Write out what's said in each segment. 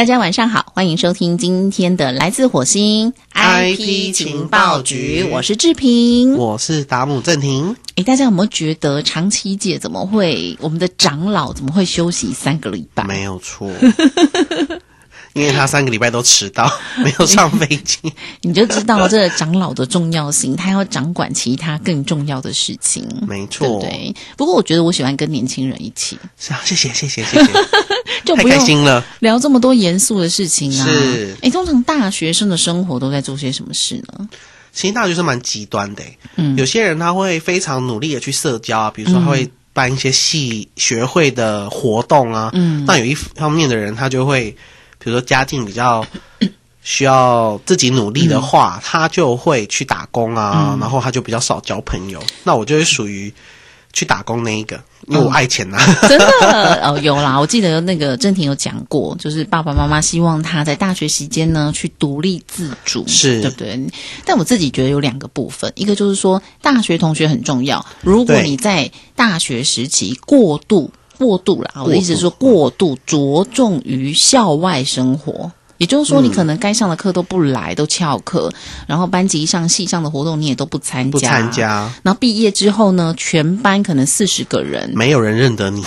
大家晚上好，欢迎收听今天的来自火星 IP 情报局我是志平。我是达姆正廷。诶，大家有没有觉得长期界怎么会我们的长老怎么会休息三个礼拜？没有错，因为他三个礼拜都迟到，没有上飞机。你就知道这个长老的重要性，他要掌管其他更重要的事情，没错，对？不过我觉得我喜欢跟年轻人一起，是啊，谢谢谢谢谢谢，太 就不用开心了。聊这么多严肃的事情啊。是哎，通常大学生的生活都在做些什么事呢？其实大学生蛮极端的欸，嗯有些人他会非常努力的去社交啊，比如说他会办一些系学会的活动啊，嗯那有一方面的人他就会，比如说家境比较。需要自己努力的话，他就会去打工啊，然后他就比较少交朋友。那我就会属于去打工那一个，因为我爱钱呐、真的 哦，有啦，我记得那个郑婷有讲过，就是爸爸妈妈希望他在大学期间呢去独立自主，是对不对？但我自己觉得有两个部分，一个就是说大学同学很重要，如果你在大学时期过度过度啦，我的意思是说过度着重于校外生活。也就是说，你可能该上的课都不来，都翘课，然后班级上、系上的活动你也都不参加，不参。加，然后毕业之后呢，全班可能四十个人，没有人认得你，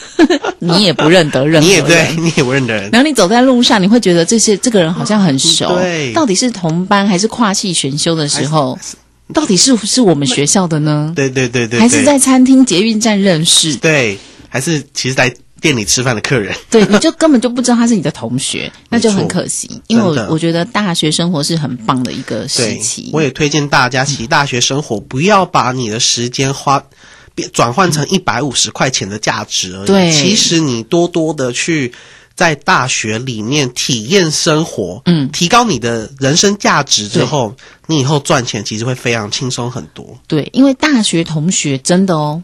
你也不认得任何你也人。对，你也不认得人。然后你走在路上，你会觉得这些这个人好像很熟，对到底是同班还是跨系选修的时候，到底是不是我们学校的呢？对对对对，还是在餐厅、捷运站认识？对，还是其实在店里吃饭的客人。对，你就根本就不知道他是你的同学，那就很可惜。因为我我觉得大学生活是很棒的一个时期，。我也推荐大家，其实大学生活不要把你的时间花。变转换成一百五十块钱的价值而已。对其实你多多的去在大学里面体验生活，嗯提高你的人生价值之后，你以后赚钱其实会非常轻松很多。对，因为大学同学真的哦，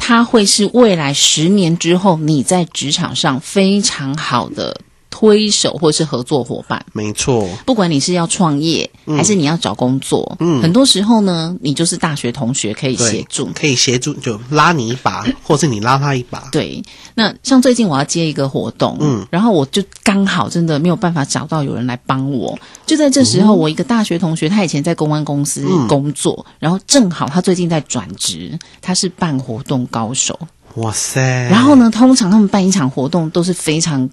它会是未来十年之后你在职场上非常好的推手或是合作伙伴。没错，不管你是要创业，还是你要找工作，嗯很多时候呢，你就是大学同学可以协助。可以协助就拉你一把，或是你拉他一把。对，那像最近我要接一个活动，嗯，然后我就刚好真的没有办法找到有人来帮我。就在这时候，我一个大学同学，他以前在公安公司嗯工作，然后正好他最近在转职，他是办活动高手。哇塞！然后呢，通常他们办一场活动都是非常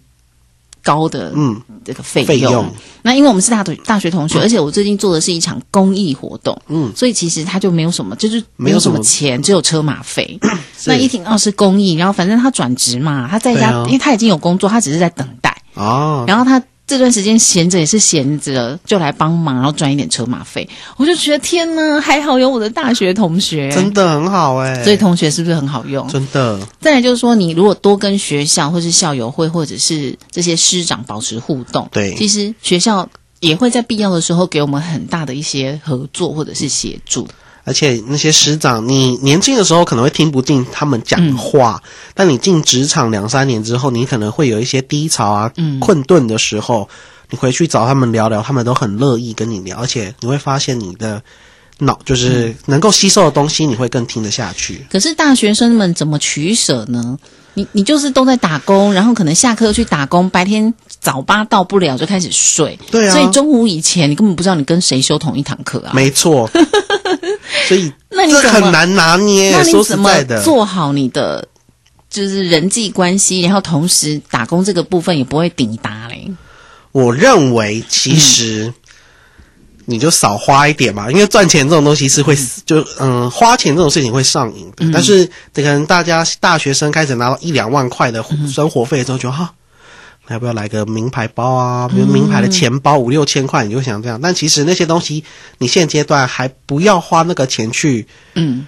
高的嗯，这个费用。费用。那因为我们是大学大学同学，而且我最近做的是一场公益活动，嗯，所以其实他就没有什么，就是没有什么么。钱，只有车马费。那一听到是公益，然后反正他转职嘛，他在家，啊。因为他已经有工作，他只是在等待。哦，然后他这段时间闲着也是闲着，就来帮忙，然后赚一点车马费。我就觉得天呐，还好有我的大学同学，真的很好哎、所以同学是不是很好用？真的再来就是说，你如果多跟学校或是校友会或者是这些师长保持互动，对其实学校也会在必要的时候给我们很大的一些合作或者是协助。而且那些师长，你年轻的时候可能会听不进他们讲嗯话，但你进职场两三年之后，你可能会有一些低潮啊、嗯困顿的时候，你回去找他们聊聊，他们都很乐意跟你聊，而且你会发现你的脑就是能够吸收的东西，你会更听得下去。可是大学生们怎么取舍呢？你你就是都在打工，然后可能下课去打工，白天早八到不了就开始睡，对啊所以中午以前你根本不知道你跟谁修同一堂课啊。没错，所以这 那你怎么很难拿捏那。你说实怎么在的，做好你的就是人际关系，然后同时打工这个部分也不会抵达嘞？我认为其实你就少花一点嘛，因为赚钱这种东西是会就嗯花钱这种事情会上瘾的。但是可能大家大学生开始拿到一两万块的生活费之后，就哈。那要不要来个名牌包啊？比如名牌的钱包五六千块，你就想这样。但其实那些东西，你现阶段还不要花那个钱去嗯，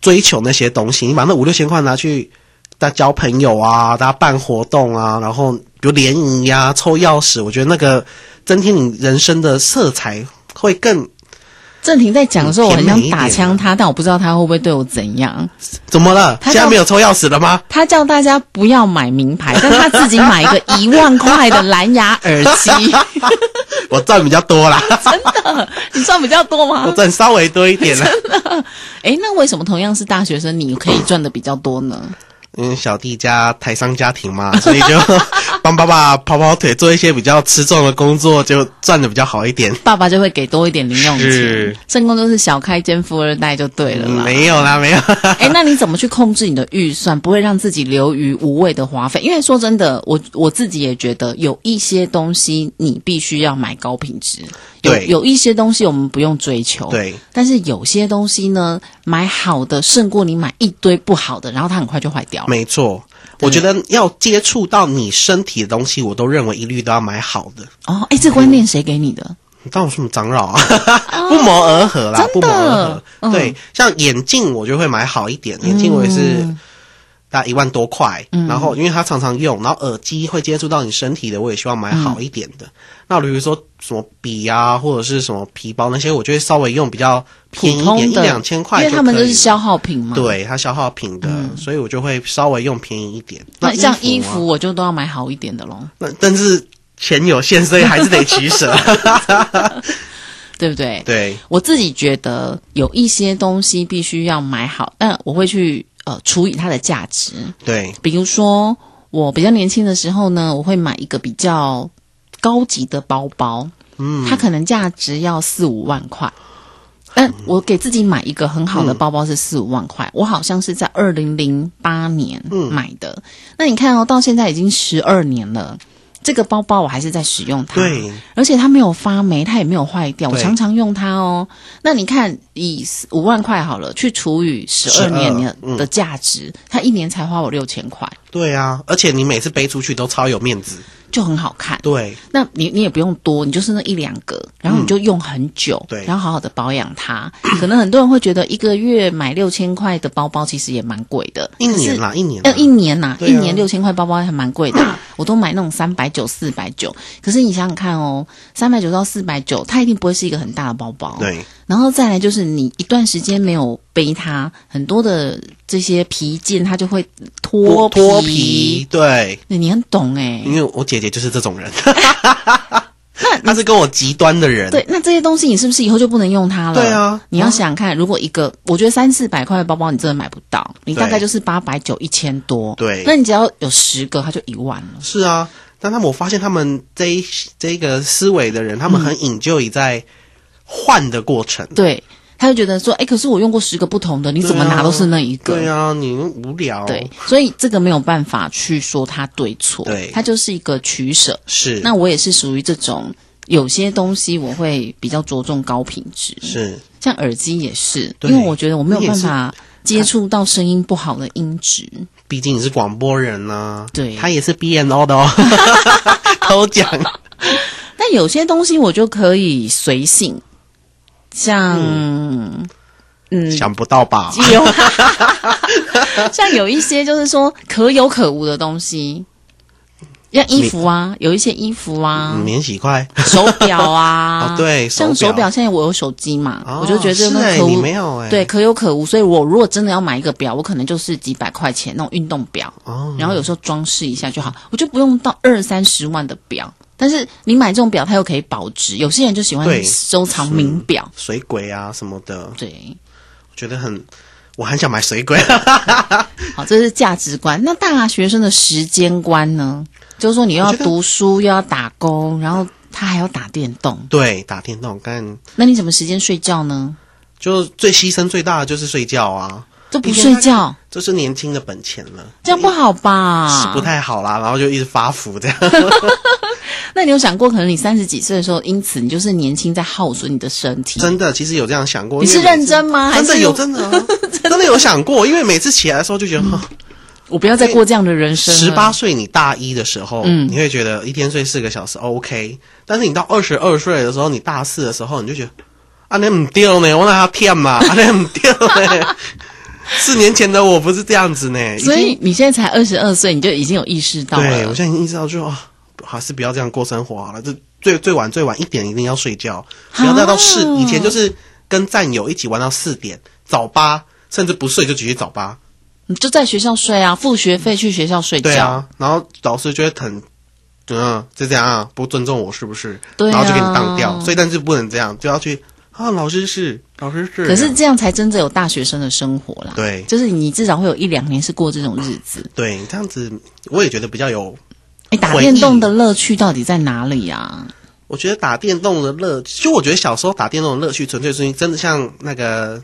追求那些东西，你把那五六千块拿去大家交朋友啊，大家办活动啊，然后比如联谊呀、抽钥匙，我觉得那个增添你人生的色彩会更郑婷在讲的时候，我很想打枪他，但我不知道他会不会对我怎样。怎么了？他叫现在没有抽钥匙了吗？他叫大家不要买名牌，但他自己买一个 一万块的蓝牙耳机，我赚比较多啦，真的你赚比较多吗我吗？赚稍微多一点啦。诶，那为什么同样是大学生，你可以赚的比较多呢？因为小弟家台商家庭嘛，所以就帮爸爸跑跑腿，做一些比较吃重的工作，就赚的比较好一点。爸爸就会给多一点零用钱是。正宫就是小开兼富二代就对了啦。没有啦，没有。哎，那你怎么去控制你的预算，不会让自己流于无谓的花费？因为说真的，我我自己也觉得有一些东西你必须要买高品质，有对有一些东西我们不用追求，对，但是有些东西呢，买好的胜过你买一堆不好的，然后它很快就坏掉了。没错。我觉得要接触到你身体的东西，我都认为一律都要买好的。哦，哎，这观念谁给你的？你当我什么长老啊？不谋而合啦，不谋而合。嗯对，像眼镜我就会买好一点，眼镜我也是大概一万多块。嗯然后因为它常常用，然后耳机会接触到你身体的，我也希望买好一点的。那比如说什么笔啊，或者是什么皮包那些，我就会稍微用比较便宜一点，一两千块因为他们都是消耗品嘛。。对它消耗品的，所以我就会稍微用便宜一点。那像衣服，我就都要买好一点的喽，那但是钱有限，所以还是得取舍。对不对？对，我自己觉得有一些东西必须要买好，但我会去呃除以它的价值。对，比如说，我比较年轻的时候呢，我会买一个比较高级的包包，嗯，它可能价值要四五万块。但我给自己买一个很好的包包是四五万块，我好像是在二零零八年买的。那你看哦，到现在已经十二年了，这个包包我还是在使用它。对，而且它没有发霉，它也没有坏掉，我常常用它哦。那你看，以五万块好了，去除以十二年的价值，它一年才花我六千块，对啊，而且你每次背出去都超有面子。就很好看。对，那你你也不用多，你就是那一两个，然后你就用很久，嗯对然后好好的保养它。可能很多人会觉得一个月买六千块的包包其实也蛮贵的，一年啦，一年啦呃，一年呐、一年六千块包包还蛮贵的，我都买那种三百九、四百九。可是你想想看哦，三百九到四百九，它一定不会是一个很大的包包。。对然后再来就是你一段时间没有背它，很多的这些皮件它就会脱皮。脱皮，对，对你很懂哎、因为我姐姐就是这种人，他是跟我极端的人，对，那这些东西你是不是以后就不能用它了？对啊你要想想看，如果一个我觉得三四百块的包包你真的买不到，你大概就是八百九、一千多。对那你只要有十个，它就一万了。是啊。但他们我发现他们这一这个思维的人，他们很引咎于在换的过程。对，他就觉得说，哎，可是我用过十个不同的，你怎么拿都是那一个。对啊，你无聊。对，所以这个没有办法去说它对错，对它就是一个取舍。是那我也是属于这种，有些东西我会比较着重高品质，是，像耳机也是，因为我觉得我没有办法接触到声音不好的音质。毕竟你是广播人呐、对他也是 B N O 的哦，偷讲。但有些东西我就可以随性，像嗯。想不到吧？有，像有一些就是说可有可无的东西，像衣服啊，有一些衣服啊，嗯免洗筷。手表啊，哦，对，像手手表现在我有手机嘛，哦我就觉得可无。你没有哎、对，可有可无，所以我如果真的要买一个表，我可能就是几百块钱那种运动表，哦，然后有时候装饰一下就好，我就不用到二三十万的表。但是你买这种表，它又可以保值。有些人就喜欢收藏名表，水鬼啊什么的，对，我觉得很，我很想买水鬼。好，这是价值观。那大学生的时间观呢？就是说你又要读书，又要打工，然后他还要打电动，对，打电动干，那你怎么时间睡觉呢？就最牺牲最大的就是睡觉啊，都不睡觉，这是年轻的本钱了，这样不好吧？是不太好啦。然后就一直发福这样。那你有想过，可能你三十几岁的时候，因此你就是年轻在耗损你的身体？真的，其实有这样想过。你是认真吗？真的有，真的啊 真的有想过，因为每次起来的时候就觉得，哈我不要再过这样的人生。十八岁你大一的时候，嗯你会觉得一天睡四个小时 OK，但是你到二十二岁的时候，你大四的时候，你就觉得啊，那唔掉呢，我哪要骗嘛，啊，那唔掉呢。四年前的我不是这样子呢，所以你现在才二十二岁，你就已经有意识到了对我。现在已经意识到就，啊，还是不要这样过生活好了。这最最晚最晚一点一定要睡觉，不要再到四。啊以前就是跟战友一起玩到四点，早八，甚至不睡就直接早八。你就在学校睡啊，付学费去学校睡觉。对啊，然后老师就会很，嗯，就这样啊，不尊重我是不是？对啊然后就给你当掉。所以但是不能这样，就要去啊，老师是，老师是。可是这样才真正有大学生的生活啦。对就是你至少会有一两年是过这种日子。对这样子，我也觉得比较有哎，打电动的乐趣到底在哪里啊？我觉得打电动的乐，就我觉得小时候打电动的乐趣，纯粹是因为真的像那个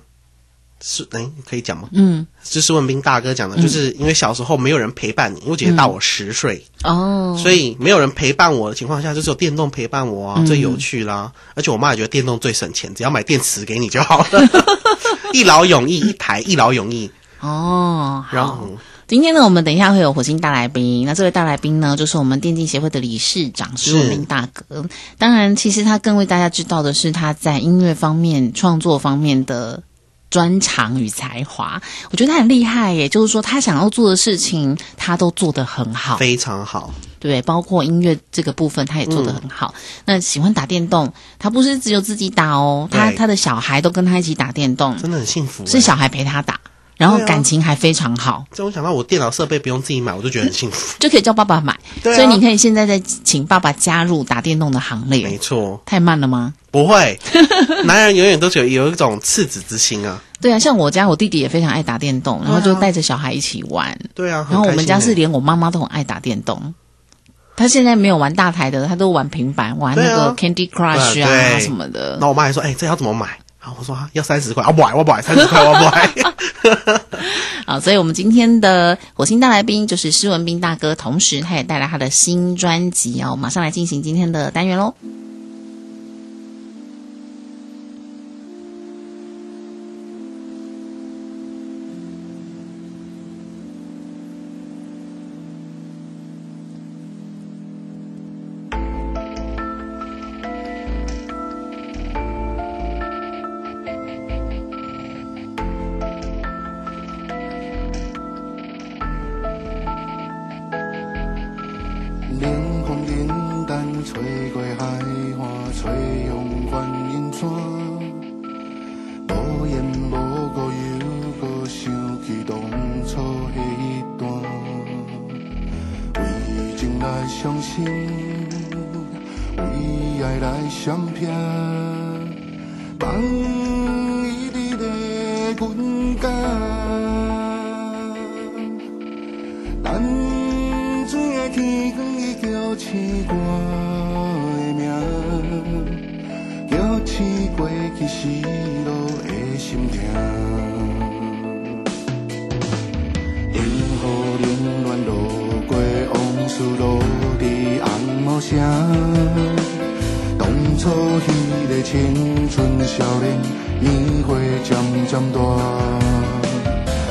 是哎，可以讲吗？嗯，就是文斌大哥讲的，就是因为小时候没有人陪伴你，因为我姐姐大我十岁，哦，所以没有人陪伴我的情况下，就是有电动陪伴我啊，最有趣啦。而且我妈也觉得电动最省钱，只要买电池给你就好了，一劳永逸，一台一劳永逸。哦，好。然后今天呢，我们等一下会有火星大来宾。那这位大来宾呢，就是我们电竞协会的理事长施文明大哥。当然，其实他更为大家知道的是他在音乐方面、创作方面的专长与才华。我觉得他很厉害耶，就是说他想要做的事情，他都做得很好。非常好，对，包括音乐这个部分，他也做得很好。那喜欢打电动，他不是只有自己打哦，他他的小孩都跟他一起打电动，真的很幸福、欸。是小孩陪他打，然后感情还非常好。这我想到我电脑设备不用自己买，我就觉得很幸福。就可以叫爸爸买。对啊所以你可以现在再请爸爸加入打电动的行列没。错，太慢了吗？不会，男人永远都是有有一种赤子之心啊。对啊，像我家我弟弟也非常爱打电动，然后就带着小孩一起玩。对啊，然后我们家是连我妈妈都很爱打电动。他现在没有玩大台的，他都玩平板，玩那个 Candy Crush 啊对什么的然。后我妈还说：“哎、这要怎么买？”然后我说：“啊要三十块，啊不买，我不买，三十块我不买。啊，所以我们今天的火星大来宾就是施文斌大哥，同时他也带来他的新专辑哦，马上来进行今天的单元喽。声。当初迄个青春少年，年岁渐渐大。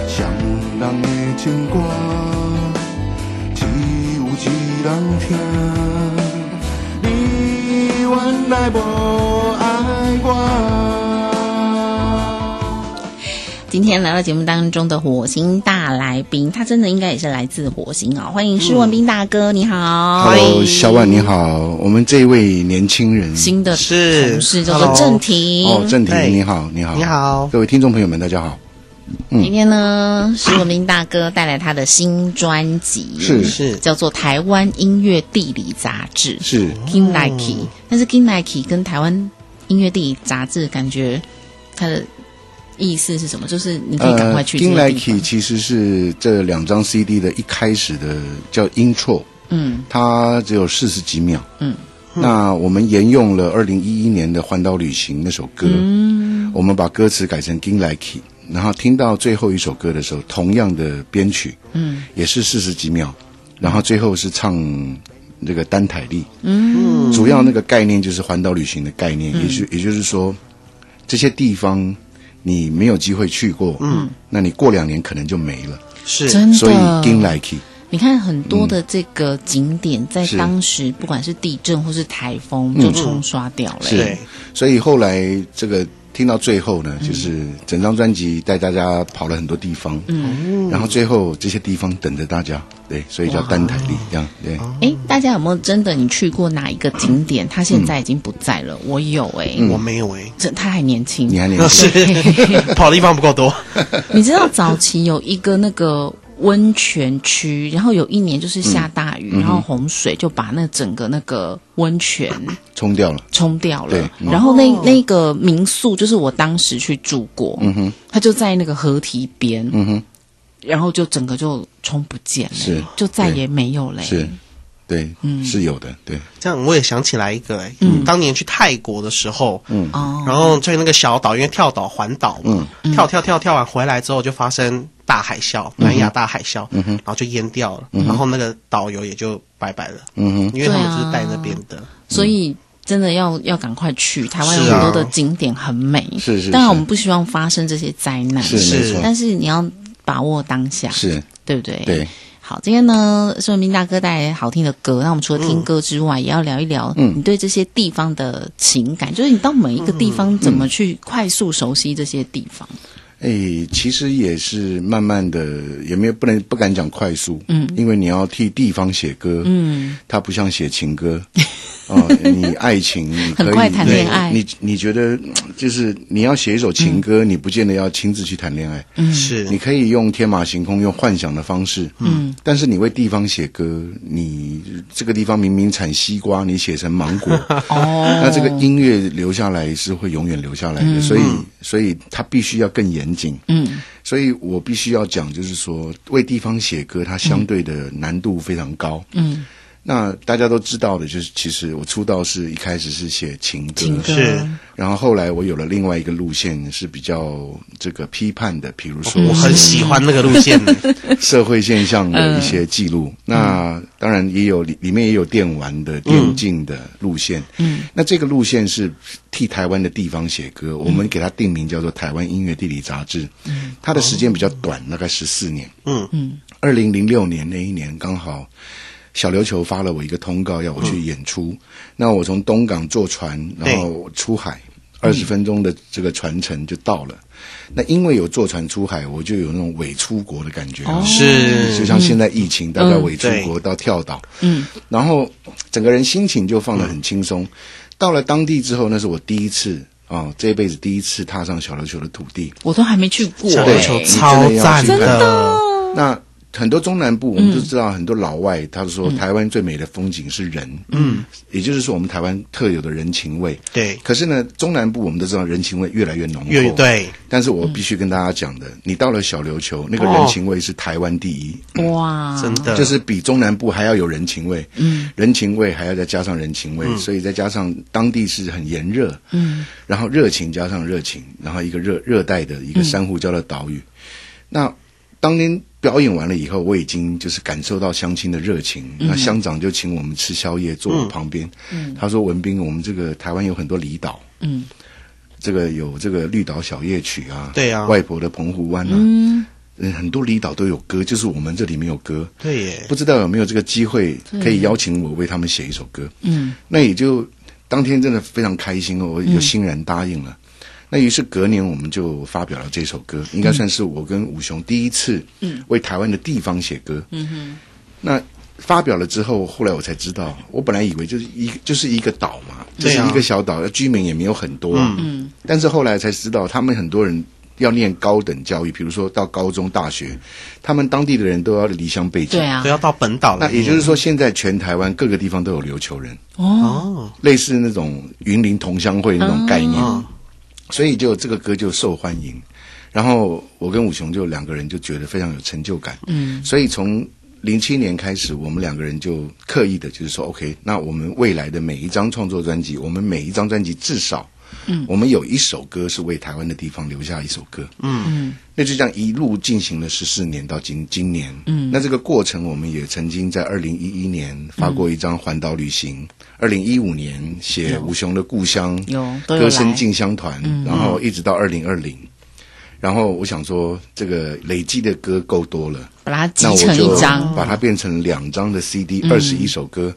双人的情歌，只有一人听。你原来无爱我。今天来到节目当中的火星大来宾，他真的应该也是来自火星哦。欢迎施文斌大哥，你好。Hello，小婉你好，我们这位年轻人，新的是同事叫做郑婷。哦，郑婷你好，你好，你，好，各位听众朋友们，大家好。今天呢，施文斌大哥带来他的新专辑，是。是。叫做《台湾音乐地理杂志》，是。King Nike，、但是 King Nike 跟台湾音乐地理杂志感觉它的意思是什么？就是你可以赶快去这 King 个地方。Nike 其实是这两张 CD 的一开始的叫 Intro，嗯。它只有四十几秒。嗯，那我们沿用了二零一一年的《环岛旅行》那首歌，嗯。我们把歌词改成 King Nike，然后听到最后一首歌的时候，同样的编曲，嗯。也是四十几秒，然后最后是唱那个丹台利，嗯。主要那个概念就是环岛旅行的概念，也就也就是说，这些地方你没有机会去过，嗯，那你过两年可能就没了，是。真所以你看很多的这个景点，在当时不管是地震或是台风，就冲刷掉了。是。对，所以后来这个听到最后呢，就是整张专辑带大家跑了很多地方，嗯，然后最后这些地方等着大家，对，所以叫单台历这样，对。哎，大家有没有真的你去过哪一个景点？他现在已经不在了。我有哎、我没有哎、这他还年轻，你还年那轻，是 跑的地方不够多，你知道早期有一个那个温泉区，然后有一年就是下大雨，然后洪水就把那整个那个温泉冲掉了，冲掉了。然后那那个民宿就是我当时去住过，嗯哼，它就在那个河堤边，嗯哼，然后就整个就冲不见了，是就再也没有了。是对，嗯。是有的，对，这样我也想起来一个、欸，当年去泰国的时候，嗯，哦，然后在那个小岛，因为跳岛环岛嘛，嗯。跳跳跳跳完回来之后就发生大海啸，南亚大海啸，然后就淹掉了，然后那个导游也就拜拜了，嗯哼，因为他们是带那边的，所以真的要要赶快去。台湾有很多的景点很美，是是当然我们不希望发生这些灾难，是是，但是你要把握当下，是，对不对？对。好，今天呢，宋文斌大哥带来好听的歌。那我们除了听歌之外，也要聊一聊嗯。你对这些地方的情感，就是你到每一个地方怎么去快速熟悉这些地方。哎，其实也是慢慢的，也没有不能不敢讲快速，嗯，因为你要替地方写歌，嗯，它不像写情歌，哦，你爱情 你可以很快谈恋爱。你你觉得嗯就是你要写一首情歌，你不见得要亲自去谈恋爱，嗯，是。你可以用天马行空、用幻想的方式，嗯，但是你为地方写歌，你这个地方明明产西瓜，你写成芒果，哦，那这个音乐留下来是会永远留下来的，所以所以它必须要更严谨。嗯，所以我必须要讲，就是说为地方写歌，它相对的难度非常高。嗯，那大家都知道的，就是其实我出道是一开始是写情歌，情歌。是。然后后来我有了另外一个路线是比较这个批判的，比如说我很喜欢那个路线，社会现象的一些记录。那当然也有里里面也有电玩的、电竞的路线。嗯，那这个路线是替台湾的地方写歌，我们给它定名叫做《台湾音乐地理杂志》。嗯，它的时间比较短，大概十四年。嗯。嗯，二零零六年那一年刚好。小琉球发了我一个通告，要我去演出。那我从东港坐船，然后出海，二十分钟的这个船程就到了。那因为有坐船出海，我就有那种伪出国的感觉啊，是就像现在疫情，大概伪出对国到跳岛，嗯，然后整个人心情就放得很轻松。到了当地之后，那是我第一次啊、这辈子第一次踏上小琉球的土地。我都还没去过、小欸琉球超赞的，那很多中南部，我们都知道很多老外，他说台湾最美的风景是人，嗯，也就是说我们台湾特有的人情味。对，可是呢，中南部我们都知道人情味越来越浓厚，乐队但是我必须跟大家讲的，你到了小琉球，那个人情味是台湾第一，哇，真的。就是比中南部还要有人情味。嗯，人情味还要再加上人情味，所以再加上当地是很炎热，嗯，然后热情加上热情，然后一个热热带的一个珊瑚礁的岛屿。那当天表演完了以后，我已经就是感受到乡亲的热情。那乡长就请我们吃宵夜，坐我旁边。他说：“文斌，我们这个台湾有很多离岛，嗯，这个有这个绿岛小夜曲啊，对啊外婆的澎湖湾啊，嗯，很多离岛都有歌，就是我们这里没有歌。对耶，不知道有没有这个机会可以邀请我为他们写一首歌？嗯，那也就当天真的非常开心哦，我就欣然答应了。那于是隔年我们就发表了这首歌，应该算是我跟武雄第一次为台湾的地方写歌。嗯哼，那发表了之后，后来我才知道，我本来以为就是一就是一个岛嘛，就是一个小岛，居民也没有很多。嗯，但是后来才知道，他们很多人。要念高等教育，比如说到高中、大学，他们当地的人都要离乡背井。对啊都，要到本岛了。那也就是说，现在全台湾各个地方都有琉球人，哦，类似那种云林同乡会那种概念，嗯所以就这个歌就受欢迎。然后我跟武雄就两个人就觉得非常有成就感，嗯，所以从零七年开始，我们两个人就刻意的就是说，OK，那我们未来的每一张创作专辑，我们每一张专辑至少。嗯，我们有一首歌是为台湾的地方留下一首歌，嗯，那就这样一路进行了十四年到今今年，嗯，那这个过程我们也曾经在二零一一年发过一张环岛旅行，二零一五年写吴雄的故乡，有都有歌声来进香团，然后一直到二零二零，然后我想说这个累积的歌够多了，把它集那我成就一张，把它变成两张的 CD，二十一首歌。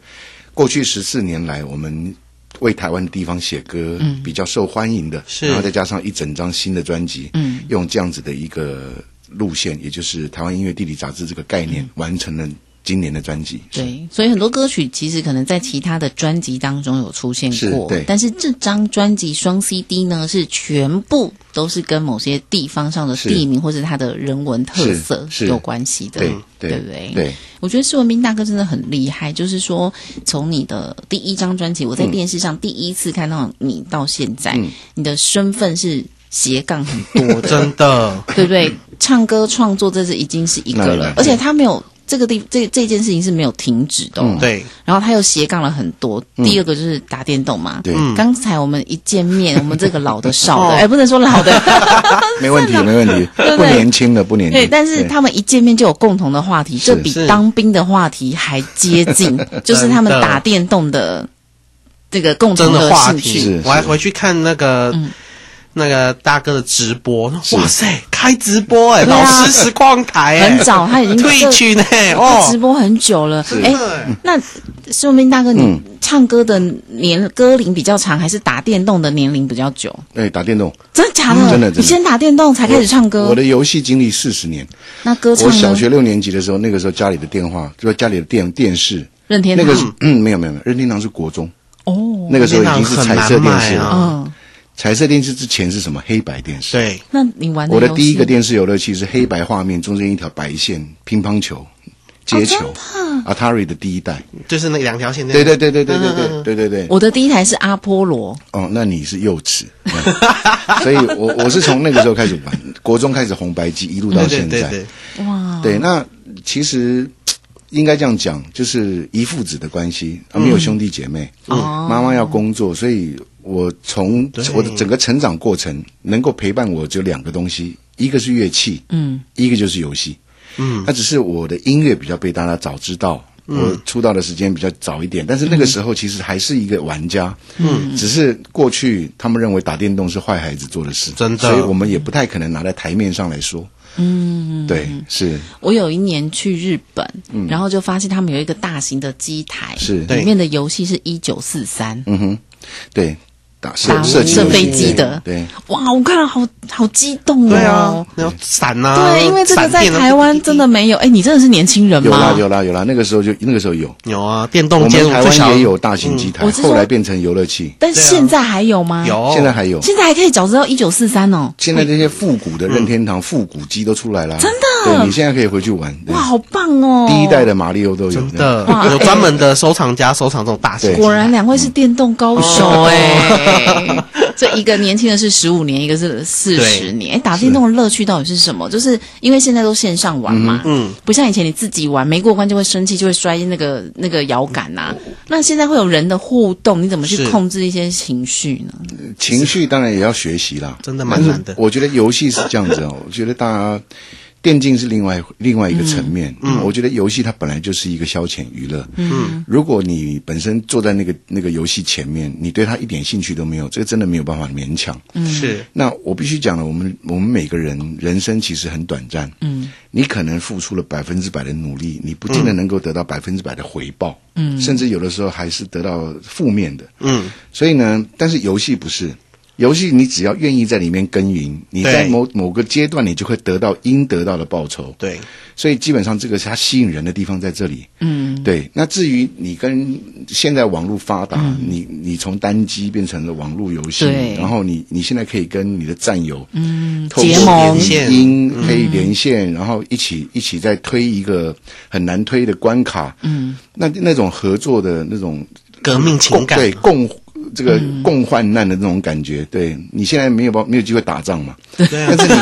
过去十四年来，我们为台湾的地方写歌，比较受欢迎的，是。然后再加上一整张新的专辑，嗯。用这样子的一个路线，也就是台湾音乐地理杂志这个概念，完成了今年的专辑。对，所以很多歌曲其实可能在其他的专辑当中有出现过是对，但是这张专辑双 CD 呢是全部都是跟某些地方上的地名或者它的人文特色是是。有关系的，对对不对？对，我觉得施文斌大哥真的很厉害，就是说从你的第一张专辑，我在电视上第一次看到你到现在，嗯。你的身份是斜杠很多的，真的，对不对？唱歌创作这是已经是一个了而且他没有这个地这这件事情是没有停止的、哦。对，然后他又斜杠了很多。第二个就是打电动嘛。对刚才我们一见面，我们这个老的少哦的，哎，不能说老的，没问题，没问题，对不年轻的，不年轻。对，但是他们一见面就有共同的话题，这比当兵的话题还接近，就是他们打电动的这个共同的话兴题趣。是。我还回去看那个。那个大哥的直播，哇塞，开直播哎、老师实况台哎、很早他已经退去呢、哦，直播很久了，哎，对那说明大哥，你嗯。唱歌的年歌龄比较长，还是打电动的年龄比较久？对打电动，真的假的？真的真的。你先打电动才开始唱歌？我的游戏经历四十年。那歌唱呢？我小学六年级的时候，那个时候家里的电话，就是家里的电电视，任天堂。那个是嗯没有没有没有，任天堂是国中，哦，那个时候已经是彩色电视了。彩色电视之前是什么？黑白电视。对，那你玩我的第一个电视游乐器是黑白画面，中间一条白线，乒乓球、接球、Atari 的第一代。就是那两条线那对个。对对对对对对对对对。我的第一台是阿波罗，哦，那你是幼稚，嗯所以我我是从那个时候开始玩，国中开始红白机，一路到对现在。哇，对，那其实应该这样讲，就是一父子的关系，啊，没有兄弟姐妹，哦妈妈要工作，所以我从我的整个成长过程，能够陪伴我只有两个东西，一个是乐器，嗯，一个就是游戏。嗯，那只是我的音乐比较被大家早知道。我出道的时间比较早一点，但是那个时候其实还是一个玩家，嗯，只是过去他们认为打电动是坏孩子做的事，真的。所以我们也不太可能拿在台面上来说，嗯，对，是。我有一年去日本，嗯。然后就发现他们有一个大型的机台，是。里面的游戏是一九四三，嗯哼，对，打射打射飞机的对，哇，我看了好好激动哦。对啊，那要闪呐，对，因为这个在台湾真的没有。哎，你真的是年轻人吗有啦吗？有啦有啦，那个时候就那个时候有，有啊，电我动间们台湾也有大型机台，我后来变成游乐器，但现在还有吗？，有，现在还有。现在还可以找得到一九四三哦。现在这些复古的任天堂复古机都出来了，真的对你现在可以回去玩。对。哇，好棒哦！第一代的马里奥都有，真的有专门的收藏家收藏这种大型，果然两位是电动高手。哎、这一个年轻的是十五年，一个是四十年。哎，打电动的乐趣到底是什么？就是因为现在都线上玩嘛，嗯，不像以前你自己玩，没过关就会生气，就会摔那个那个摇杆呐、那现在会有人的互动，你怎么去控制一些情绪呢？情绪当然也要学习啦，真的蛮难的。我觉得游戏是这样子哦，我觉得大家电竞是另外另外一个层面。嗯，我觉得游戏它本来就是一个消遣娱乐。嗯，如果你本身坐在那个那个游戏前面，你对它一点兴趣都没有，这个真的没有办法勉强。是那我必须讲了，我们我们每个人人生其实很短暂。嗯，你可能付出了百分之百的努力，你不见得能够得到百分之百的回报。嗯，甚至有的时候还是得到负面的。嗯，所以呢，但是游戏不是。游戏，你只要愿意在里面耕耘，你在某某个阶段，你就会得到应得到的报酬。对，所以基本上这个是它吸引人的地方在这里。嗯，对。那至于你跟现在网络发达，你你从单机变成了网络游戏，然后你你现在可以跟你的战友嗯结盟线音可以连线，然后一起一起在推一个很难推的关卡。嗯，那那种合作的那种革命情感对共这个共患难的那种感觉，对。你现在没有办没有机会打仗嘛？但是你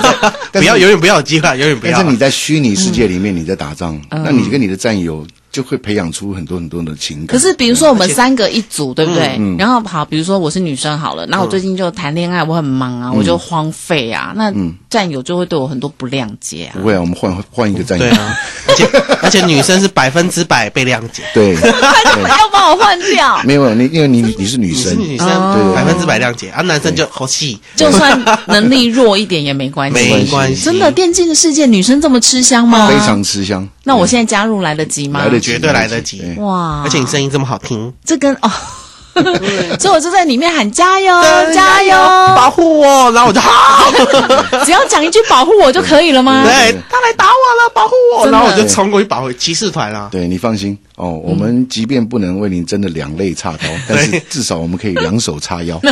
不要永远不要有机会，永远不要但是。你在虚拟世界里面你在打仗，那你跟你的战友就会培养出很多很多的情感。可是，比如说我们三个一组，对不对？然后好，比如说我是女生好了，那我最近就谈恋爱，我很忙啊，我就荒废啊，那战友就会对我很多不谅解啊不。会啊，我们换换一个战友对。啊，而且 而且女生是百分之百被谅解，对，要把我换掉，没有你，因为你你是女你是生，女生哦百分之百谅解，啊，男生就好气，就算能力弱一点也没关系。没关系，真的，电竞的世界女生这么吃香吗？非常吃香。那我现在加入来得及吗？来得及，绝对来得及。哇！而且你声音这么好听，这跟哦，所以我就在里面喊加油加油，保护我，然后我就好，只要讲一句保护我就可以了吗？对他来打我了，保护我，然后我就冲过去保护骑士团啦。对你放心哦，我们即便不能为您真的两肋插刀，但是至少我们可以两手叉腰。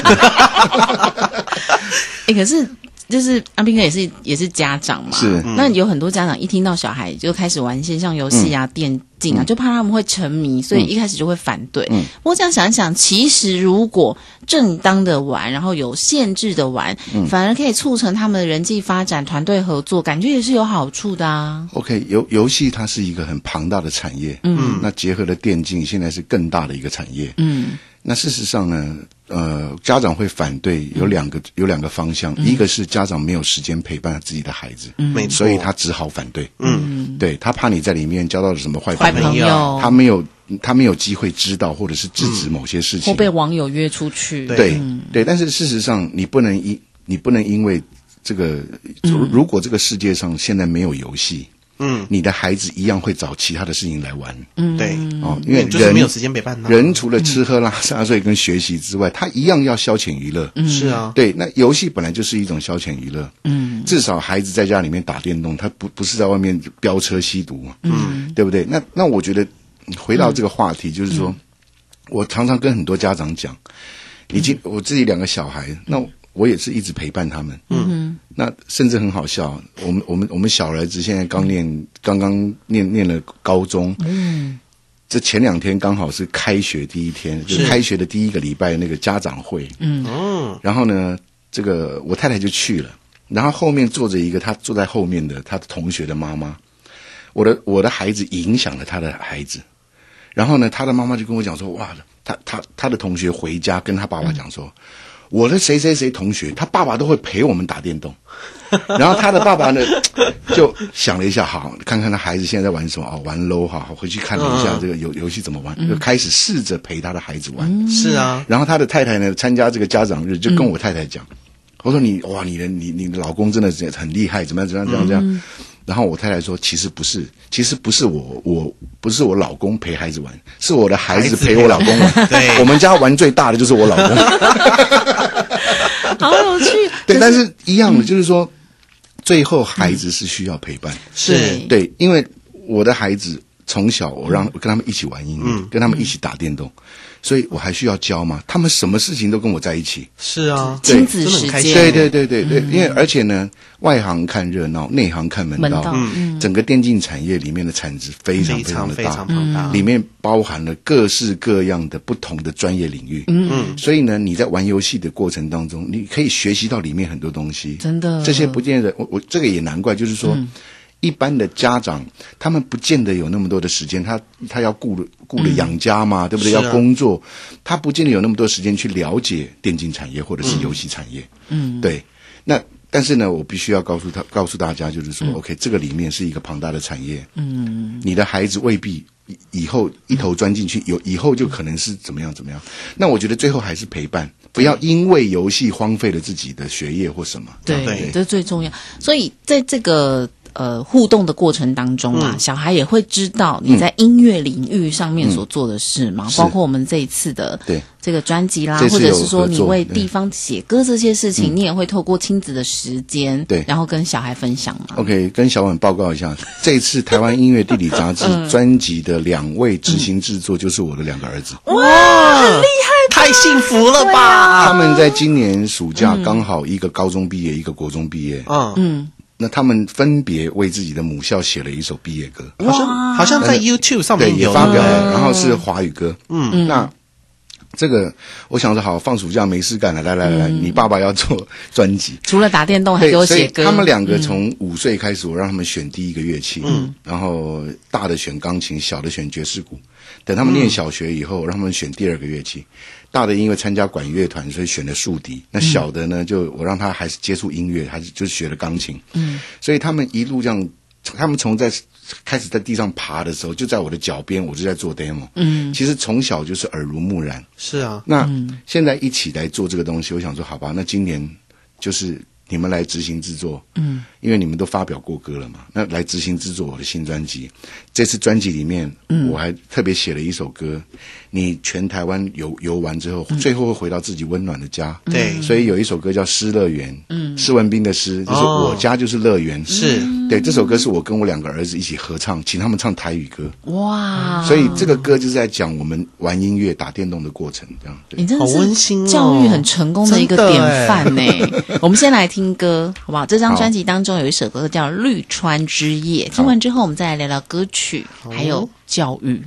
哎，可是就是阿斌哥也是也是家长嘛，是。那有很多家长一听到小孩就开始玩线上游戏啊、电竞啊，就怕他们会沉迷，所以一开始就会反对。嗯。不过这样想一想，其实如果正当的玩，然后有限制的玩，嗯。反而可以促成他们的人际发展、团队合作，感觉也是有好处的啊。OK，游游戏它是一个很庞大的产业，嗯，那结合了电竞，现在是更大的一个产业，嗯。那事实上呢，呃，家长会反对有两个有两个方向，一个是家长没有时间陪伴自己的孩子，没错所以他只好反对，嗯，对他怕你在里面交到了什么坏坏朋友，朋友，他没有他没有机会知道或者是制止某些事情，或被网友约出去，对对对，但是事实上，你不能因你不能因为这个，如如果这个世界上现在没有游戏，嗯，你的孩子一样会找其他的事情来玩。嗯。对，哦，因因为为人就是没有时间陪伴他。人除了吃喝拉撒睡跟学习之外，他一样要消遣娱乐。嗯。是啊，对，那游戏本来就是一种消遣娱乐。嗯，至少孩子在家里面打电动，他不不是在外面飙车吸毒。嘛。嗯，对不对？那那我觉得回到这个话题，就是说，我常常跟很多家长讲，已经我自己两个小孩，那我也是一直陪伴他们。嗯，那甚至很好笑，我们我们我们小儿子现在刚念刚刚念念了高中。嗯。这前两天刚好是开学第一天，就开学的第一个礼拜那个家长会，嗯，然后呢，这个我太太就去了，然后后面坐着一个他坐在后面的他的同学的妈妈，我的我的孩子影响了他的孩子，然后呢，他的妈妈就跟我讲说，哇，他他他的同学回家跟他爸爸讲说。我的谁谁谁同学，他爸爸都会陪我们打电动，然后他的爸爸呢，就想了一下，好，看看他孩子现在在玩什么哦，玩 low 哈，回去看了一下这个游游戏怎么玩，就开始试着陪他的孩子玩。是啊，然后他的太太呢，参加这个家长日，就跟我太太讲，我说你哇，你的你你的老公真的是很厉害，怎么样怎么样怎么样。这样。然后我太太说，其实不是，其实不是我我不是我老公陪孩子玩，是我的孩子陪我老公玩。对我们家玩最大的就是我老公。好有趣。对，但是一样的，就是说，最后孩子是需要陪伴。是对，因为我的孩子从小我让我跟他们一起玩音乐，嗯跟他们一起打电动，所以我还需要教吗。他们什么事情都跟我在一起。是啊，对亲子时真的很开心间，对对对对对，因为而且呢，外行看热闹，内行看门道。门道嗯，整个电竞产业里面的产值非常非非常的常非常大，庞大。里面包含了各式各样的不同的专业领域。嗯，所以呢，你在玩游戏的过程当中，你可以学习到里面很多东西。真的这些不见得，我我这个也难怪，就是说。一般的家长，他们不见得有那么多的时间，他他要顾了顾着养家嘛，对不对？啊要工作，他不见得有那么多时间去了解电竞产业或者是游戏产业。嗯，对。那但是呢，我必须要告诉他，告诉大家，就是说、o k 这个里面是一个庞大的产业。嗯，你的孩子未必以以后一头钻进去，有以后就可能是怎么样怎么样。那我觉得最后还是陪伴，不要因为游戏荒废了自己的学业或什么。对，对这最重要。所以在这个呃互动的过程当中啊，嗯。小孩也会知道你在音乐领域上面所做的事嘛，是。包括我们这一次的对。这个专辑啦，或者是说你为地方写歌这些事情，你也会透过亲子的时间，对。然后跟小孩分享嘛。OK，跟小婉报告一下，这一次台湾音乐地理杂志专辑的两位执行制作就是我的两个儿子，哇，很厉害，太幸福了吧？他们在今年暑假刚好一个高中毕业，一个国中毕业，嗯，那他们分别为自己的母校写了一首毕业歌，好像好像在 YouTube 上，面也发表了，然后是华语歌，嗯，那。这个我想说好，放暑假没事干了，来来来，你爸爸要做专辑，除了打电动，还对，给我写歌。他们两个从五岁开始，我让他们选第一个乐器，嗯，然后大的选钢琴，小的选爵士鼓。等他们念小学以后，让他们选第二个乐器。大的因为参加管乐团，所以选了竖笛。那小的呢，就我让他还是接触音乐，还是就是学了钢琴。嗯，所以他们一路这样，他们从在开始在地上爬的时候，就在我的脚边，我就在做 demo。嗯，其实从小就是耳濡目染。是啊，那现在一起来做这个东西，我想说，好吧，那今年就是你们来执行制作，嗯，因为你们都发表过歌了嘛，那来执行制作我的新专辑。这次专辑里面，嗯。我还特别写了一首歌，你全台湾游游完之后，最后会回到自己温暖的家，对。所以有一首歌叫《诗乐园》，嗯，施文斌的诗，就是哦我家就是乐园。是。对，这首歌是我跟我两个儿子一起合唱，请他们唱台语歌，哇！所以这个歌就是在讲我们玩音乐、打电动的过程，这样。对。你真的好温是教育很成功的一个典范呢。我们先来听歌，好不好？这张专辑当中有一首歌叫《绿川之夜》，听完之后我们再来聊聊歌曲，还有教育。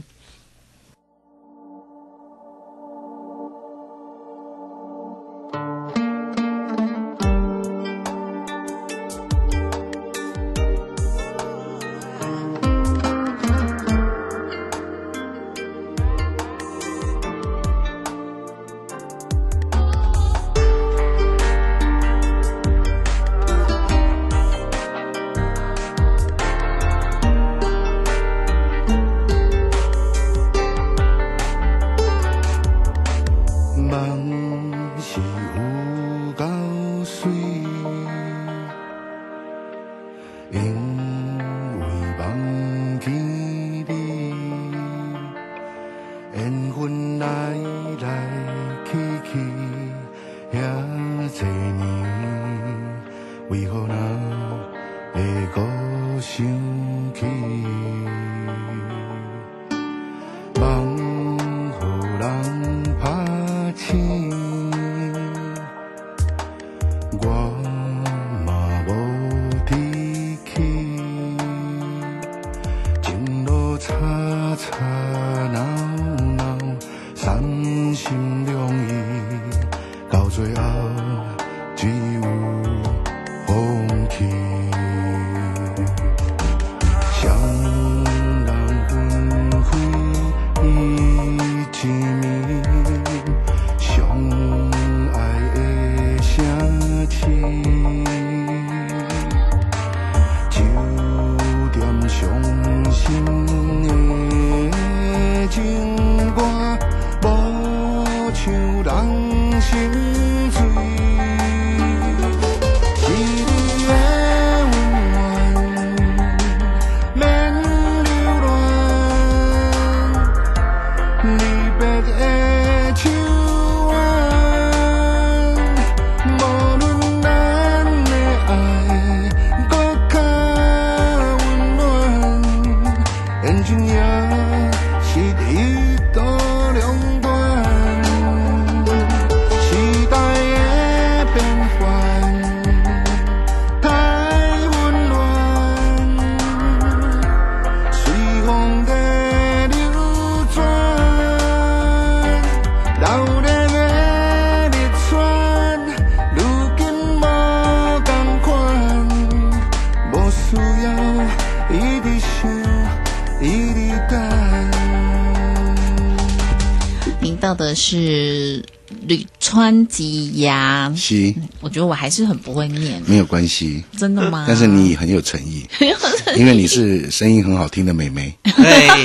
是我觉得我还是很不会念，没有关系，真的吗？但是你很有诚意，因为你是声音很好听的妹妹。对，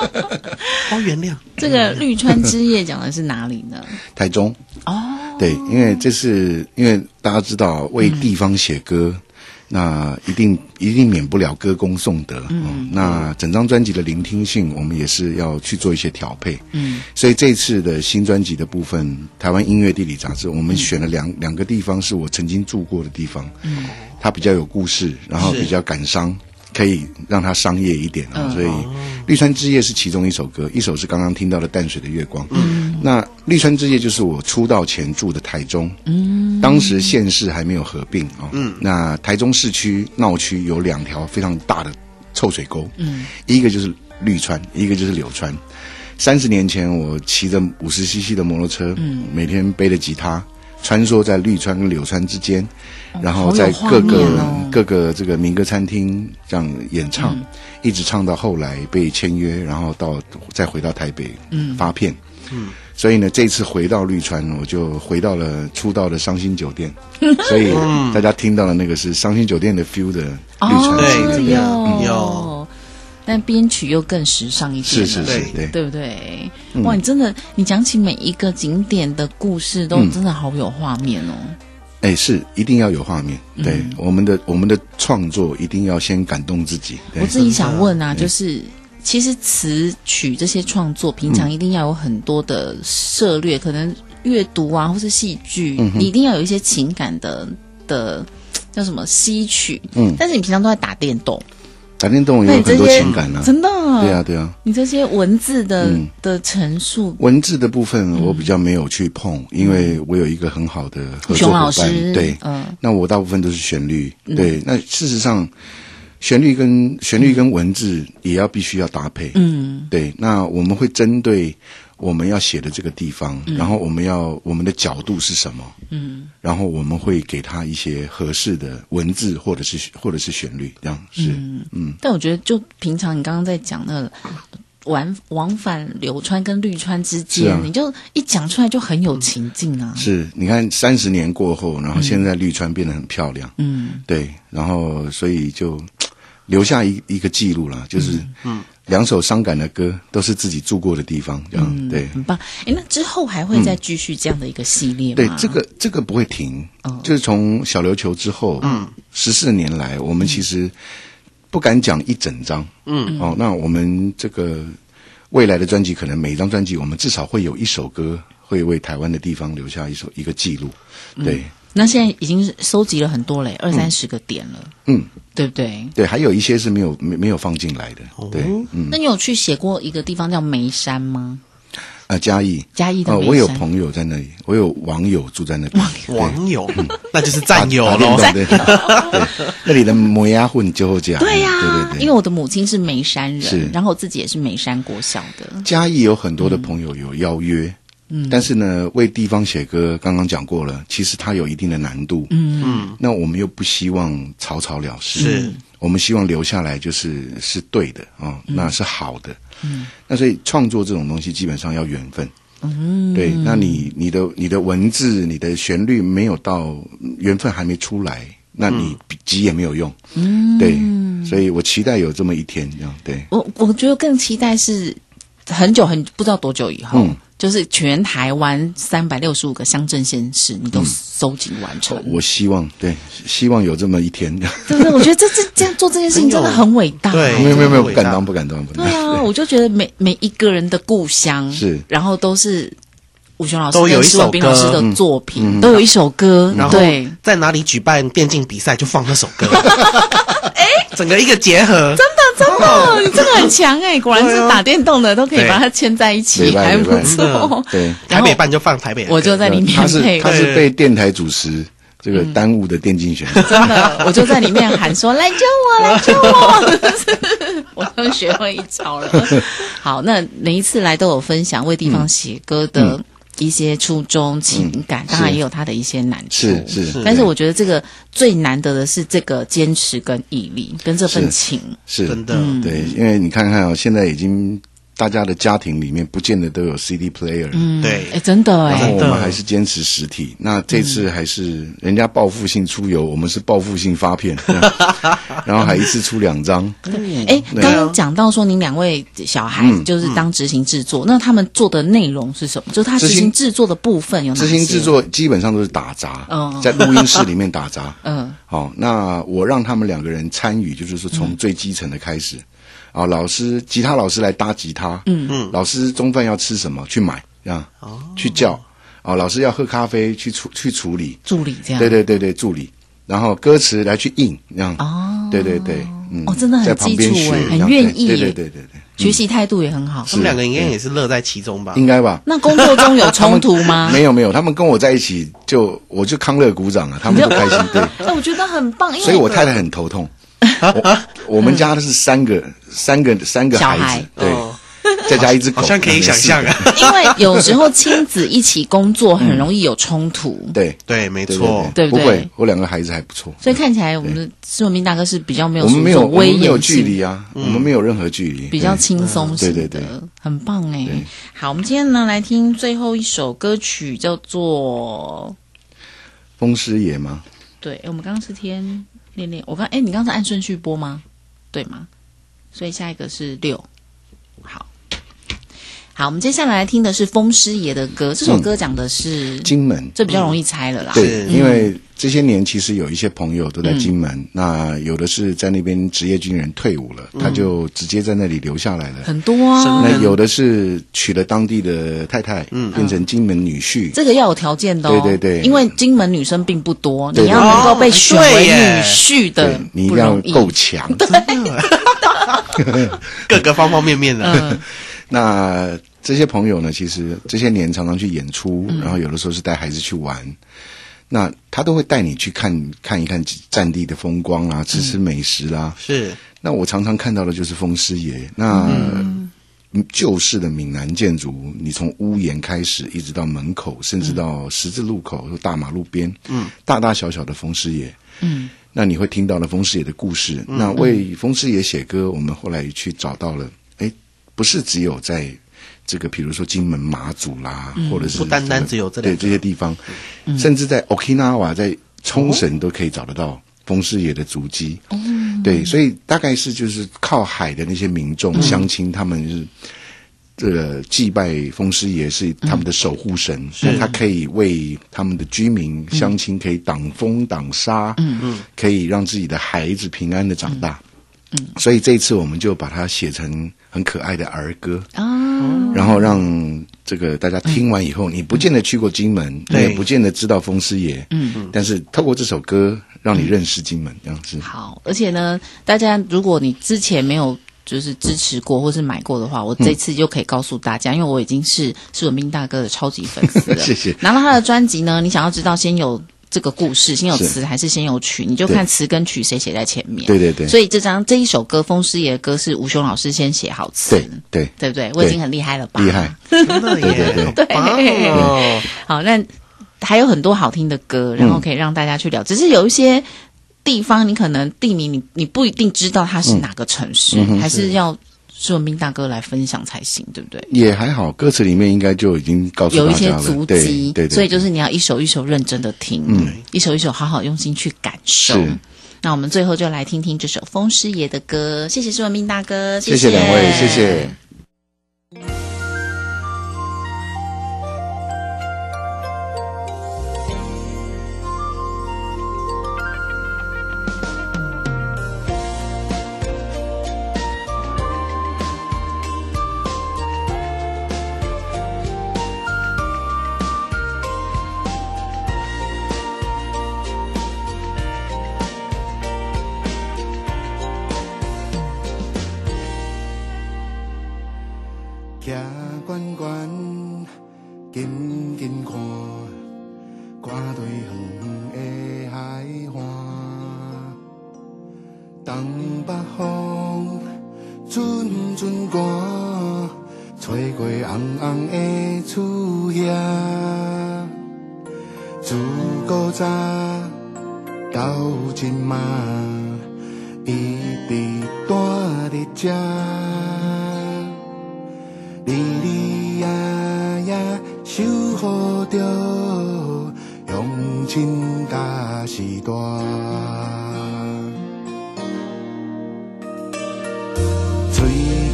包原谅。这个绿川之夜讲的是哪里呢？台中哦，对，因为这是因为大家知道为地方写歌，那一定一定免不了歌功颂德。嗯，那整张专辑的聆听性，我们也是要去做一些调配。嗯，所以这次的新专辑的部分，台湾音乐地理杂志，我们选了两两个地方是我曾经住过的地方。嗯，它比较有故事，然后比较感伤。可以让它商业一点啊，嗯所以《绿川之夜》是其中一首歌，一首是刚刚听到的《淡水的月光》。嗯，那《绿川之夜》就是我出道前住的台中。嗯，当时县市还没有合并啊。嗯，那台中市区闹区有两条非常大的臭水沟。嗯，一个就是绿川，一个就是柳川。三十年前，我骑着五十 CC 的摩托车，嗯，每天背着吉他，穿梭在绿川跟柳川之间，然后在各个、哦各个这个民歌餐厅这样演唱，嗯一直唱到后来被签约，然后到再回到台北，嗯，发片，嗯，所以呢，这次回到绿川，我就回到了出道的伤心酒店，所以大家听到的那个是伤心酒店的 feel 的绿川。哦，对之夜有嗯有。但编曲又更时尚一些，是是是，对，对。不对？哇，你真的，你讲起每一个景点的故事，都嗯真的好有画面哦。哎，是一定要有画面，嗯。对，我们的我们的创作一定要先感动自己，我自己想问啊，就是其实词曲这些创作，平常一定要有很多的涉略，可能阅读啊，或是戏剧，嗯你一定要有一些情感的的叫什么吸取，嗯。但是你平常都在打电动，打电动那有很多情感啊，真的，对啊，对啊。你这些文字的、嗯。的陈述，文字的部分我比较没有去碰，因为我有一个很好的合作熊老伙伴师，，对，嗯。那我大部分都是旋律，对。那事实上，旋律跟旋律跟文字也要必须要搭配，嗯。对。那我们会针对我们要写的这个地方，然后我们要我们的角度是什么，嗯。然后我们会给他一些合适的文字或者是或者是旋律，这样是，嗯。但我觉得就平常你刚刚在讲那个。往往返柳川跟绿川之是间，啊你就一讲出来就很有情境啊。是。你看三十年过后，然后现在绿川变得很漂亮，嗯对，然后所以就留下一一个记录了，就是嗯，两首伤感的歌都是自己住过的地方，这样、嗯，对。很棒。哎，那之后还会再继续这样的一个系列吗？对，这个这个不会停，哦就是从小琉球之后，嗯，十四年来，我们其实不敢讲一整张，嗯，哦，那我们这个未来的专辑，可能每一张专辑，我们至少会有一首歌会为台湾的地方留下一首一个记录，对，那现在已经收集了很多嘞，二三十个点了，嗯，对不对？对，还有一些是没有没没有放进来的，对，嗯，那你有去写过一个地方叫眉山吗？啊，嘉义，嘉义的哦，我有朋友在那里，我有网友住在那边，对网友，那就是战友喽。对，对，那里的磨牙混就会这样，对呀、对对对，因为我的母亲是眉山人是，然后我自己也是眉山国小的。嘉义有很多的朋友有邀约，嗯，但是呢，为地方写歌，刚刚讲过了，其实它有一定的难度，嗯嗯，那我们又不希望草草了事，是我们希望留下来就是是对的啊、哦那是好的，嗯，那所以创作这种东西基本上要缘分。嗯，对，那你你的你的文字、你的旋律没有到缘分还没出来，那你急也没有用。嗯，对，所以我期待有这么一天，这样对。我我觉得更期待是很久很不知道多久以后，嗯就是全台湾三百六十五个乡镇县市，你嗯都收集完成，我希望对，希望有这么一天。对不对？我觉得这这这样做这件事情真的很伟大。对没有没有没有，不敢当，不敢当，不敢当。对啊，我就觉得每每一个人的故乡是然后都是吴雄老师都有一首跟施文斌老师歌的作品，都有一首歌，然后对。在哪里举办电竞比赛就放那首歌，哎，整个一个结合，真的真的，你这个很强哎，果然是打电动的都可以把它牵在一起，还不对错。对，台北办就放台北我就在里面他是配他是被电台主持这个耽误的电竞选手。真的，我就在里面喊说：“来救我，来救我！” 我都学会一招了。好，那每一次来都有分享为地方写歌的一些初衷、情感，当然也有他的一些难处。是是是但是我觉得这个最难得的是这个坚持跟毅力，跟这份情。是真的，对，因为你看看哦，现在已经大家的家庭里面不见得都有 CD player，嗯，对哎，真的然后哎，我们还是坚持实体。那这次还是人家报复性出游，我们是报复性发片，然后还一次出两张。哎，对刚刚讲到说您两位小孩嗯就是当执行制作，那他们做的内容是什么？就是他执执行行制作的部分有哪些？执行制，作基本上都是打杂哦，在录音室里面打杂。嗯好、那我让他们两个人参与，就是说从最基层的开始。啊，老师，吉他老师来搭吉他，嗯。嗯，老师中饭要吃什么，去买，这样，哦，去叫，啊，老师要喝咖啡，去处去处理，助理这样。对对对对，助理，然后歌词来去印，这样，哦，对对对，嗯，哦真的很在旁边学，基础哎很愿意对对耶对对对，学习态度也很好。他们两个应该也是乐在其中吧？应该吧。那工作中有冲突吗？没有没有，他们跟我在一起就我就康乐鼓掌啊，他们都开心，对，哎，我觉得很棒，因为所以我太太很头痛。我我们家的是三个三个三个孩小孩。子，对，哦。再加一只狗，好像可以想象啊。因为有时候亲子一起工作很容易有冲突，对。对，没对错，对。不对？不会，我两个孩子还不错，所以看起来我们的施文斌大哥是比较没有我们没有威我们没有。距离啊，我们没有任何距离，比较对。轻松型的，对对对。很棒哎。对。好，我们今天呢来听最后一首歌曲，叫做风师爷吗？对，我们刚刚是天练练，我刚哎，你刚才按顺序播吗？对吗？所以下一个是六。好，我们接下来听的是风师爷的歌，这首歌讲的是金门，这比较容易猜了啦。对，因为这些年其实有一些朋友都在金门，那有的是在那边职业军人退伍了，他就直接在那里留下来了。很多啊，那有的是娶了当地的太太，嗯变成金门女婿。这个要有条件的哦。对对对因为金门女生并不多，你要能够被选为女婿的对，你一定要。够强。各个方方面面的，嗯那这些朋友呢，其实这些年常常去演出，嗯。然后有的时候是带孩子去玩。那他都会带你去看看一看战地的风光啊，吃吃美食啦、是。那我常常看到的就是风师爷。那、嗯。旧式的闽南建筑，你从屋檐开始，一直到门口，甚至到十字路口、或大马路边，嗯，大大小小的风师爷，嗯，那你会听到了风师爷的故事。那为风师爷写歌，我们后来去找到了，哎，不是只有在这个，比如说金门、马祖啦，或者是不单单只有这对这些地方，甚至在 Okinawa、在冲绳都可以找得到风师爷的足迹。对，所以大概是就是靠海的那些民众、乡亲，他们是这个祭拜风师爷是他们的守护神，那他可以为他们的居民、乡亲可以挡风挡沙，嗯。嗯，可以让自己的孩子平安的长大。嗯，所以这一次我们就把它写成很可爱的儿歌，啊，然后让这个大家听完以后，你不见得去过金门，你对也不见得知道风师爷，嗯，但是透过这首歌，让你认识金门，这样子。好，而且呢，大家如果你之前没有就是支持过或是买过的话，我这次就可以告诉大家，因为我已经是是文斌大哥的超级粉丝了。谢谢。拿到他的专辑呢，你想要知道先有这个故事，先有词还是先有曲，你就看词跟曲谁写在前面。对对对，所以这张这一首歌《风师爷》的歌是吴雄老师先写好词，对对。对不对？我已经很厉害了吧？厉害。真的耶，对对 好那还有很多好听的歌，然后可以让大家去聊。只是有一些地方，你可能地名你你不一定知道它是哪个城市，还是要是文斌大哥来分享才行，对不对？也还好，歌词里面应该就已经告诉有一大家了，些足迹，对对，所以就是你要一首一首认真的听，嗯一首一首好好用心去感受。那我们最后就来听听这首风师爷的歌，谢谢施文斌大哥，谢谢两位，谢谢。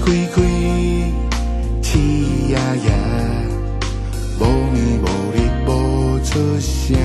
开开，气呀呀，无暝无日无出声。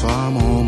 沙漠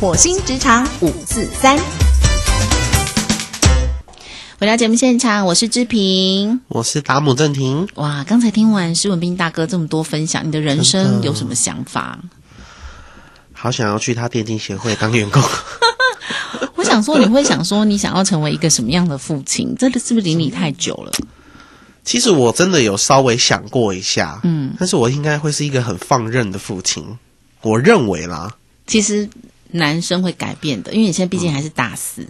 火星职场五四三，回到节目现场，我是志平。我是达姆正廷，哇，刚才听完施文斌大哥这么多分享，你的人生有什么想法？好想要去他电竞协会当员工。我想说，你会想说，你想要成为一个什么样的父亲？这个是不是离你太久了？其实我真的有稍微想过一下，嗯，但是我应该会是一个很放任的父亲，我认为啦。其实男生会改变的，因为你现在毕竟还是大四，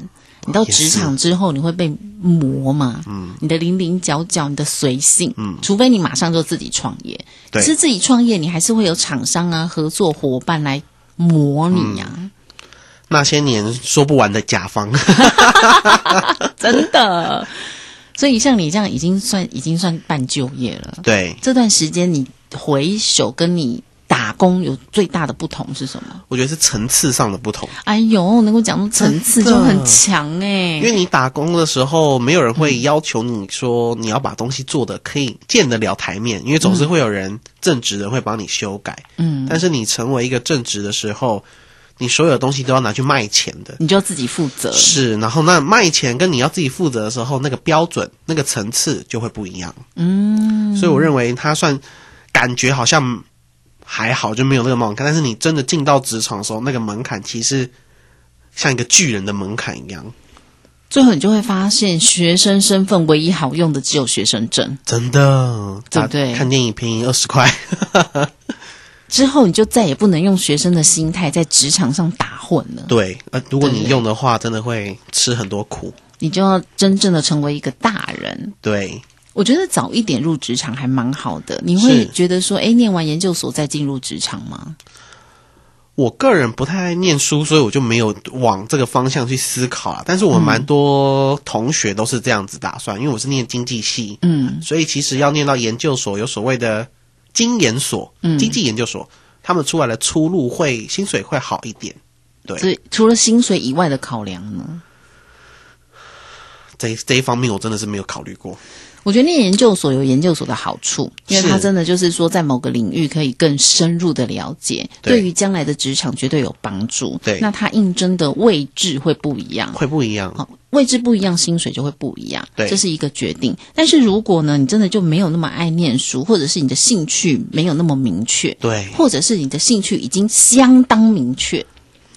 你到职场之后，你会被磨嘛，嗯，你的零零角角，你的随性，嗯，除非你马上就自己创业，对。可是自己创业，你还是会有厂商啊、合作伙伴来磨你呀、那些年说不完的甲方，真的。所以像你这样，已经算已经算半就业了。对。这段时间你回首跟你打工有最大的不同是什么？我觉得是层次上的不同。哎呦，能够讲出层次就很强哎、因为你打工的时候，没有人会要求你说你要把东西做的可以见得了台面，因为总是会有人正直的会帮你修改。嗯，但是你成为一个正直的时候，你所有的东西都要拿去卖钱的。你就要自己负责。是，然后那卖钱跟你要自己负责的时候，那个标准、那个层次就会不一样。嗯，所以我认为他算感觉好像还好，就没有那个门槛。但是你真的进到职场的时候，那个门槛其实像一个巨人的门槛一样，最后你就会发现，学生身份唯一好用的只有学生证。真的，对不对看电影便宜二十块，之后你就再也不能用学生的心态在职场上打混了。对，呃，如果你用的话，真的会吃很多苦。你就要真正的成为一个大人。对，我觉得早一点入职场还蛮好的。你会是觉得说，哎，念完研究所再进入职场吗？我个人不太爱念书，所以我就没有往这个方向去思考啊。但是我们蛮多同学都是这样子打算，因为我是念经济系，嗯，所以其实要念到研究所，有所谓的经研所、嗯经济研究所，他们出来的出路会薪水会好一点。对，所以除了薪水以外的考量呢？这这一方面我真的是没有考虑过。我觉得念研究所有研究所的好处，因为它真的就是说，在某个领域可以更深入的了解，对对于将来的职场绝对有帮助。对那它应征的位置会不一样。会不一样，好，位置不一样，薪水就会不一样，对这是一个决定。但是如果呢，你真的就没有那么爱念书，或者是你的兴趣没有那么明确，对，或者是你的兴趣已经相当明确，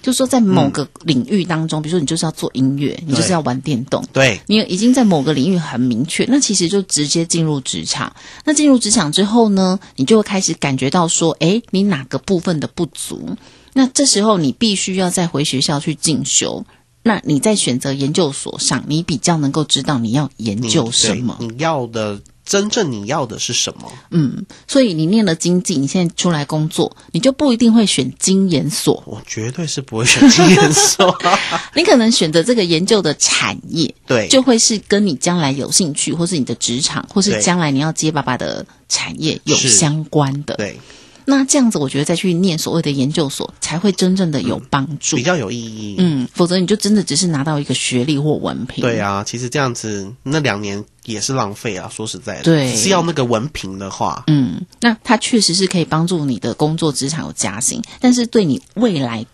就是说在某个领域当中，比如说你就是要做音乐，你就是要玩电动，对，你已经在某个领域很明确，那其实就直接进入职场。那进入职场之后呢，你就会开始感觉到说，诶，你哪个部分的不足？那这时候你必须要再回学校去进修。那你在选择研究所上，你比较能够知道你要研究什么。对你要的真正你要的是什么？嗯，所以你念了经济，你现在出来工作，你就不一定会选经研所，我绝对是不会选经研所。你可能选择这个研究的产业，对，就会是跟你将来有兴趣，或是你的职场，或是将来你要接爸爸的产业有相关的。对那这样子，我觉得再去念所谓的研究所，才会真正的有帮助。比较有意义。嗯，否则你就真的只是拿到一个学历或文凭。对啊，其实这样子那两年也是浪费啊。说实在的，对只是要那个文凭的话，嗯，那它确实是可以帮助你的工作职场有加薪，但是对你未来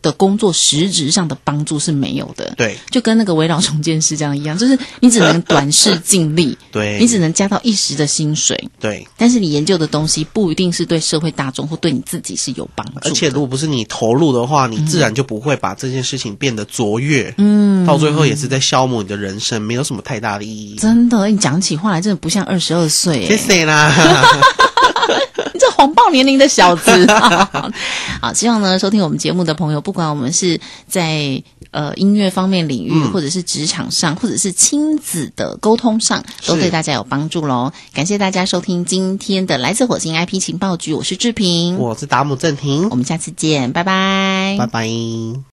的工作实质上的帮助是没有的。对就跟那个围绕重建师这样一样，就是你只能短视尽力，对，你只能加到一时的薪水，对。但是你研究的东西不一定是对社会大众或对你自己是有帮助。而且如果不是你投入的话，你自然就不会把这件事情变得卓越。嗯，到最后也是在消磨你的人生，没有什么太大的意义。真的，你讲起话来真的不像二十二岁，谢哎，谢啦。你这谎报年龄的小子。好，希望呢，收听我们节目的朋友，不管我们是在呃音乐方面领域，嗯或者是职场上，或者是亲子的沟通上，都对大家有帮助喽。感谢大家收听今天的来自火星 IP 情报局，我是志平，我是达姆正平我，们下次见，拜拜，拜拜。